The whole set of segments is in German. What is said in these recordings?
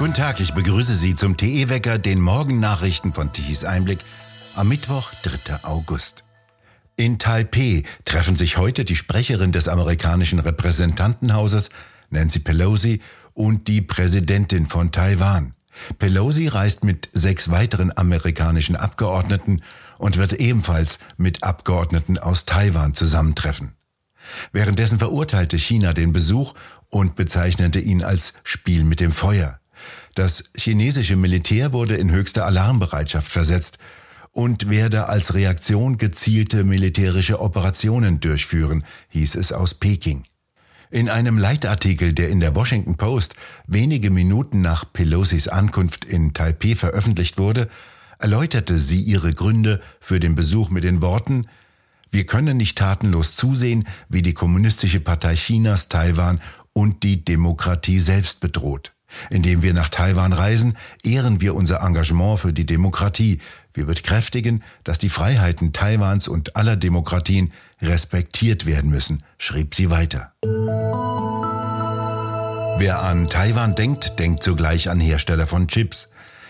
Guten Tag, ich begrüße Sie zum TE-Wecker, den Morgennachrichten von Tichys Einblick am Mittwoch, 3. August. In Taipeh treffen sich heute die Sprecherin des amerikanischen Repräsentantenhauses, Nancy Pelosi, und die Präsidentin von Taiwan. Pelosi reist mit sechs weiteren amerikanischen Abgeordneten und wird ebenfalls mit Abgeordneten aus Taiwan zusammentreffen. Währenddessen verurteilte China den Besuch und bezeichnete ihn als Spiel mit dem Feuer. Das chinesische Militär wurde in höchste Alarmbereitschaft versetzt und werde als Reaktion gezielte militärische Operationen durchführen, hieß es aus Peking. In einem Leitartikel, der in der Washington Post wenige Minuten nach Pelosis Ankunft in Taipei veröffentlicht wurde, erläuterte sie ihre Gründe für den Besuch mit den Worten Wir können nicht tatenlos zusehen, wie die Kommunistische Partei Chinas Taiwan und die Demokratie selbst bedroht. Indem wir nach Taiwan reisen, ehren wir unser Engagement für die Demokratie. Wir bekräftigen, dass die Freiheiten Taiwans und aller Demokratien respektiert werden müssen, schrieb sie weiter. Wer an Taiwan denkt, denkt zugleich an Hersteller von Chips.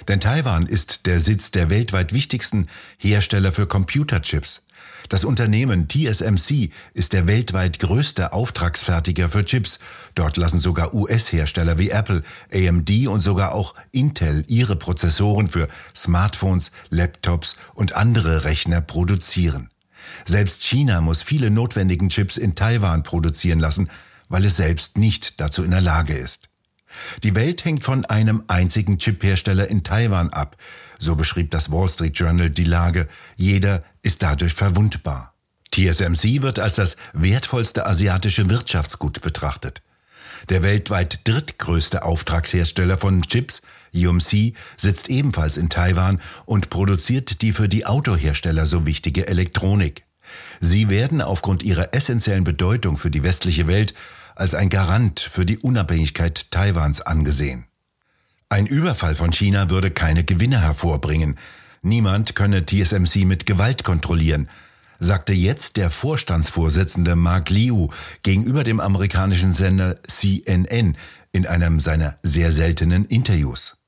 Denn Taiwan ist der Sitz der weltweit wichtigsten Hersteller für Computerchips. Das Unternehmen TSMC ist der weltweit größte Auftragsfertiger für Chips. Dort lassen sogar US-Hersteller wie Apple, AMD und sogar auch Intel ihre Prozessoren für Smartphones, Laptops und andere Rechner produzieren. Selbst China muss viele notwendigen Chips in Taiwan produzieren lassen, weil es selbst nicht dazu in der Lage ist. Die Welt hängt von einem einzigen Chiphersteller in Taiwan ab, so beschrieb das Wall Street Journal die Lage. Jeder ist dadurch verwundbar. TSMC wird als das wertvollste asiatische Wirtschaftsgut betrachtet. Der weltweit drittgrößte Auftragshersteller von Chips, UMC, sitzt ebenfalls in Taiwan und produziert die für die Autohersteller so wichtige Elektronik. Sie werden aufgrund ihrer essentiellen Bedeutung für die westliche Welt als ein Garant für die Unabhängigkeit Taiwans angesehen. Ein Überfall von China würde keine Gewinne hervorbringen. Niemand könne TSMC mit Gewalt kontrollieren, sagte jetzt der Vorstandsvorsitzende Mark Liu gegenüber dem amerikanischen Sender CNN in einem seiner sehr seltenen Interviews.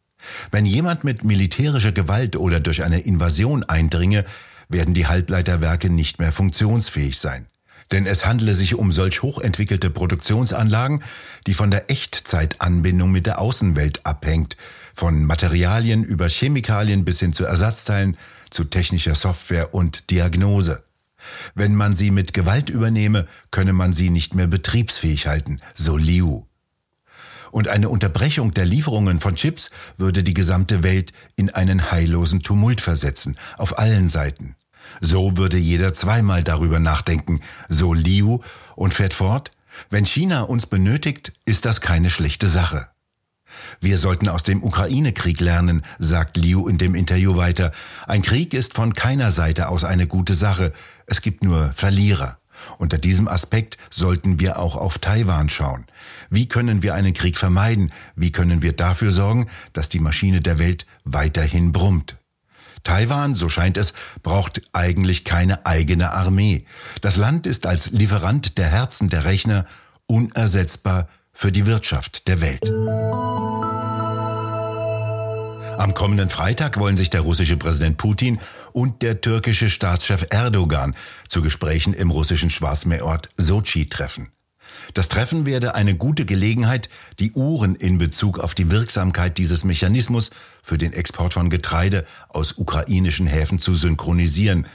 Wenn jemand mit militärischer Gewalt oder durch eine Invasion eindringe, werden die Halbleiterwerke nicht mehr funktionsfähig sein. Denn es handele sich um solch hochentwickelte Produktionsanlagen, die von der Echtzeitanbindung mit der Außenwelt abhängt, von Materialien über Chemikalien bis hin zu Ersatzteilen, zu technischer Software und Diagnose. Wenn man sie mit Gewalt übernehme, könne man sie nicht mehr betriebsfähig halten, so Liu. Und eine Unterbrechung der Lieferungen von Chips würde die gesamte Welt in einen heillosen Tumult versetzen, auf allen Seiten. So würde jeder zweimal darüber nachdenken, so Liu und fährt fort, wenn China uns benötigt, ist das keine schlechte Sache. Wir sollten aus dem Ukraine-Krieg lernen, sagt Liu in dem Interview weiter. Ein Krieg ist von keiner Seite aus eine gute Sache. Es gibt nur Verlierer. Unter diesem Aspekt sollten wir auch auf Taiwan schauen. Wie können wir einen Krieg vermeiden? Wie können wir dafür sorgen, dass die Maschine der Welt weiterhin brummt? Taiwan, so scheint es, braucht eigentlich keine eigene Armee. Das Land ist als Lieferant der Herzen der Rechner unersetzbar für die Wirtschaft der Welt. Am kommenden Freitag wollen sich der russische Präsident Putin und der türkische Staatschef Erdogan zu Gesprächen im russischen Schwarzmeerort Sochi treffen. Das Treffen werde eine gute Gelegenheit, die Uhren in Bezug auf die Wirksamkeit dieses Mechanismus für den Export von Getreide aus ukrainischen Häfen zu synchronisieren,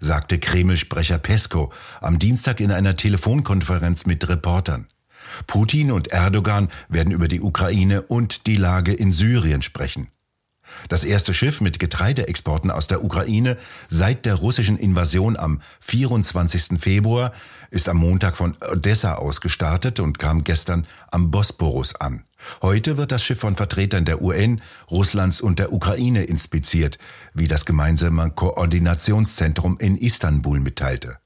sagte Kreml-Sprecher Pesko am Dienstag in einer Telefonkonferenz mit Reportern. Putin und Erdogan werden über die Ukraine und die Lage in Syrien sprechen. Das erste Schiff mit Getreideexporten aus der Ukraine seit der russischen Invasion am 24. Februar ist am Montag von Odessa aus gestartet und kam gestern am Bosporus an. Heute wird das Schiff von Vertretern der UN, Russlands und der Ukraine inspiziert, wie das gemeinsame Koordinationszentrum in Istanbul mitteilte.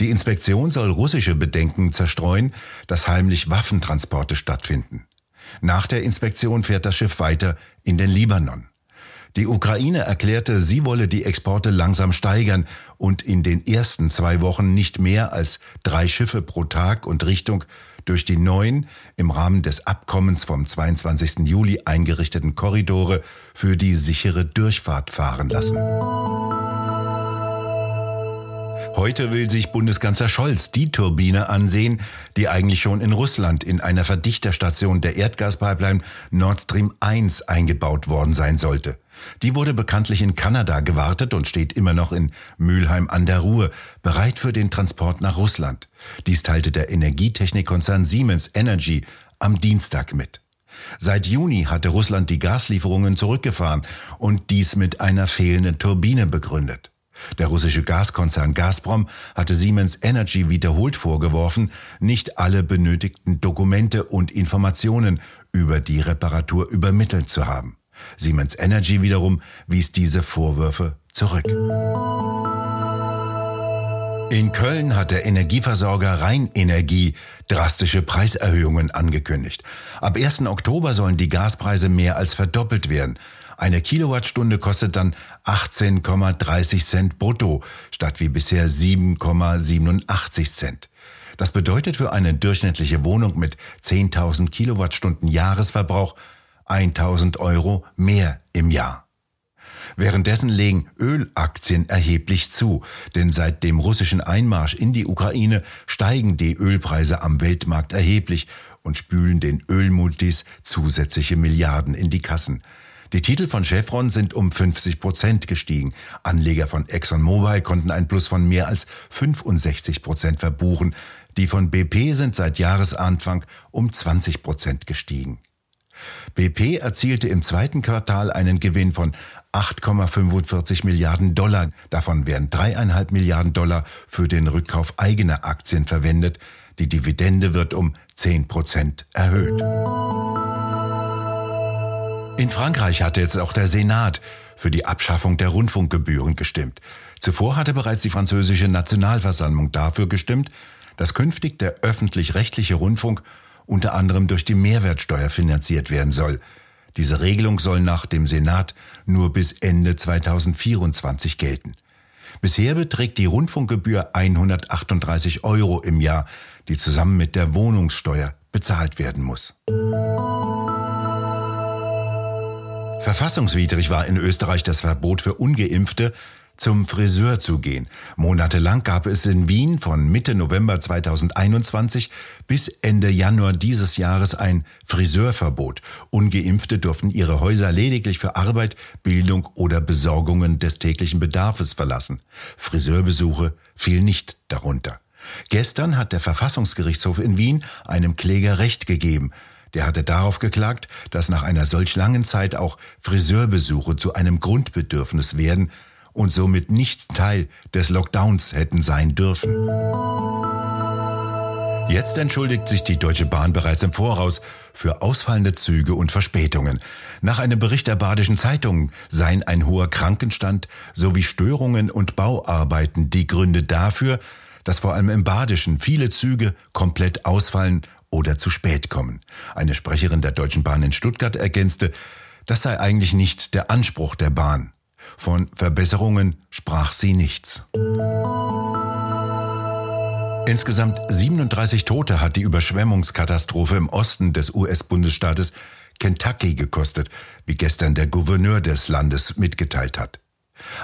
Die Inspektion soll russische Bedenken zerstreuen, dass heimlich Waffentransporte stattfinden. Nach der Inspektion fährt das Schiff weiter in den Libanon. Die Ukraine erklärte, sie wolle die Exporte langsam steigern und in den ersten zwei Wochen nicht mehr als drei Schiffe pro Tag und Richtung durch die neuen im Rahmen des Abkommens vom 22. Juli eingerichteten Korridore für die sichere Durchfahrt fahren lassen. Heute will sich Bundeskanzler Scholz die Turbine ansehen, die eigentlich schon in Russland in einer Verdichterstation der Erdgaspipeline Nord Stream 1 eingebaut worden sein sollte. Die wurde bekanntlich in Kanada gewartet und steht immer noch in Mülheim an der Ruhr, bereit für den Transport nach Russland. Dies teilte der Energietechnikkonzern Siemens Energy am Dienstag mit. Seit Juni hatte Russland die Gaslieferungen zurückgefahren und dies mit einer fehlenden Turbine begründet. Der russische Gaskonzern Gazprom hatte Siemens Energy wiederholt vorgeworfen, nicht alle benötigten Dokumente und Informationen über die Reparatur übermittelt zu haben. Siemens Energy wiederum wies diese Vorwürfe zurück. In Köln hat der Energieversorger Rheinenergie drastische Preiserhöhungen angekündigt. Ab 1. Oktober sollen die Gaspreise mehr als verdoppelt werden. Eine Kilowattstunde kostet dann 18,30 Cent brutto statt wie bisher 7,87 Cent. Das bedeutet für eine durchschnittliche Wohnung mit 10.000 Kilowattstunden Jahresverbrauch 1000 Euro mehr im Jahr. Währenddessen legen Ölaktien erheblich zu, denn seit dem russischen Einmarsch in die Ukraine steigen die Ölpreise am Weltmarkt erheblich und spülen den Ölmultis zusätzliche Milliarden in die Kassen. Die Titel von Chevron sind um 50 Prozent gestiegen. Anleger von ExxonMobil konnten ein Plus von mehr als 65 Prozent verbuchen. Die von BP sind seit Jahresanfang um 20 Prozent gestiegen. BP erzielte im zweiten Quartal einen Gewinn von 8,45 Milliarden Dollar. Davon werden dreieinhalb Milliarden Dollar für den Rückkauf eigener Aktien verwendet. Die Dividende wird um 10 Prozent erhöht. In Frankreich hatte jetzt auch der Senat für die Abschaffung der Rundfunkgebühren gestimmt. Zuvor hatte bereits die französische Nationalversammlung dafür gestimmt, dass künftig der öffentlich-rechtliche Rundfunk unter anderem durch die Mehrwertsteuer finanziert werden soll. Diese Regelung soll nach dem Senat nur bis Ende 2024 gelten. Bisher beträgt die Rundfunkgebühr 138 Euro im Jahr, die zusammen mit der Wohnungssteuer bezahlt werden muss. Verfassungswidrig war in Österreich das Verbot für ungeimpfte, zum Friseur zu gehen. Monatelang gab es in Wien von Mitte November 2021 bis Ende Januar dieses Jahres ein Friseurverbot. Ungeimpfte durften ihre Häuser lediglich für Arbeit, Bildung oder Besorgungen des täglichen Bedarfes verlassen. Friseurbesuche fiel nicht darunter. Gestern hat der Verfassungsgerichtshof in Wien einem Kläger Recht gegeben. Der hatte darauf geklagt, dass nach einer solch langen Zeit auch Friseurbesuche zu einem Grundbedürfnis werden, und somit nicht Teil des Lockdowns hätten sein dürfen. Jetzt entschuldigt sich die Deutsche Bahn bereits im Voraus für ausfallende Züge und Verspätungen. Nach einem Bericht der Badischen Zeitung seien ein hoher Krankenstand sowie Störungen und Bauarbeiten die Gründe dafür, dass vor allem im Badischen viele Züge komplett ausfallen oder zu spät kommen. Eine Sprecherin der Deutschen Bahn in Stuttgart ergänzte, das sei eigentlich nicht der Anspruch der Bahn. Von Verbesserungen sprach sie nichts. Insgesamt 37 Tote hat die Überschwemmungskatastrophe im Osten des US-Bundesstaates Kentucky gekostet, wie gestern der Gouverneur des Landes mitgeteilt hat.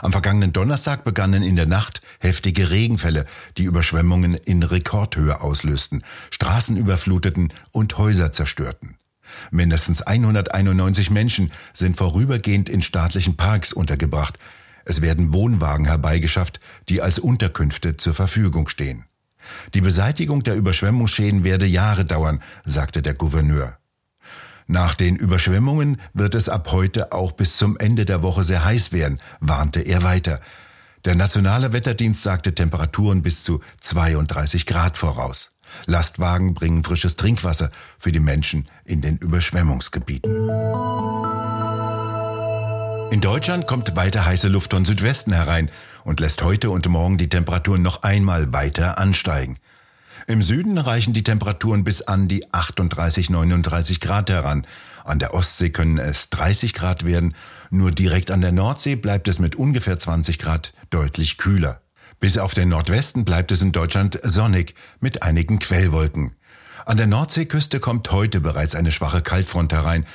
Am vergangenen Donnerstag begannen in der Nacht heftige Regenfälle, die Überschwemmungen in Rekordhöhe auslösten, Straßen überfluteten und Häuser zerstörten. Mindestens 191 Menschen sind vorübergehend in staatlichen Parks untergebracht. Es werden Wohnwagen herbeigeschafft, die als Unterkünfte zur Verfügung stehen. Die Beseitigung der Überschwemmungsschäden werde Jahre dauern, sagte der Gouverneur. Nach den Überschwemmungen wird es ab heute auch bis zum Ende der Woche sehr heiß werden, warnte er weiter. Der nationale Wetterdienst sagte Temperaturen bis zu 32 Grad voraus. Lastwagen bringen frisches Trinkwasser für die Menschen in den Überschwemmungsgebieten. In Deutschland kommt weiter heiße Luft von Südwesten herein und lässt heute und morgen die Temperaturen noch einmal weiter ansteigen. Im Süden reichen die Temperaturen bis an die 38, 39 Grad heran. An der Ostsee können es 30 Grad werden. Nur direkt an der Nordsee bleibt es mit ungefähr 20 Grad deutlich kühler. Bis auf den Nordwesten bleibt es in Deutschland sonnig mit einigen Quellwolken. An der Nordseeküste kommt heute bereits eine schwache Kaltfront herein.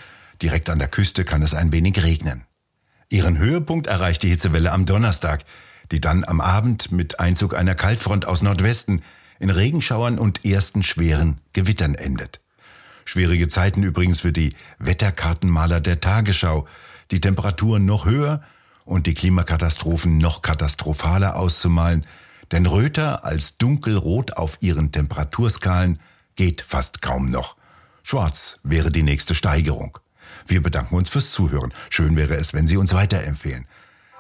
Direkt an der Küste kann es ein wenig regnen. Ihren Höhepunkt erreicht die Hitzewelle am Donnerstag, die dann am Abend mit Einzug einer Kaltfront aus Nordwesten in Regenschauern und ersten schweren Gewittern endet. Schwierige Zeiten übrigens für die Wetterkartenmaler der Tagesschau, die Temperaturen noch höher und die Klimakatastrophen noch katastrophaler auszumalen, denn Röter als dunkelrot auf ihren Temperaturskalen geht fast kaum noch. Schwarz wäre die nächste Steigerung. Wir bedanken uns fürs Zuhören. Schön wäre es, wenn Sie uns weiterempfehlen.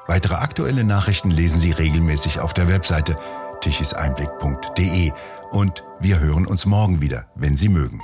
Weitere aktuelle Nachrichten lesen Sie regelmäßig auf der Webseite tichiseinblick.de und wir hören uns morgen wieder, wenn Sie mögen.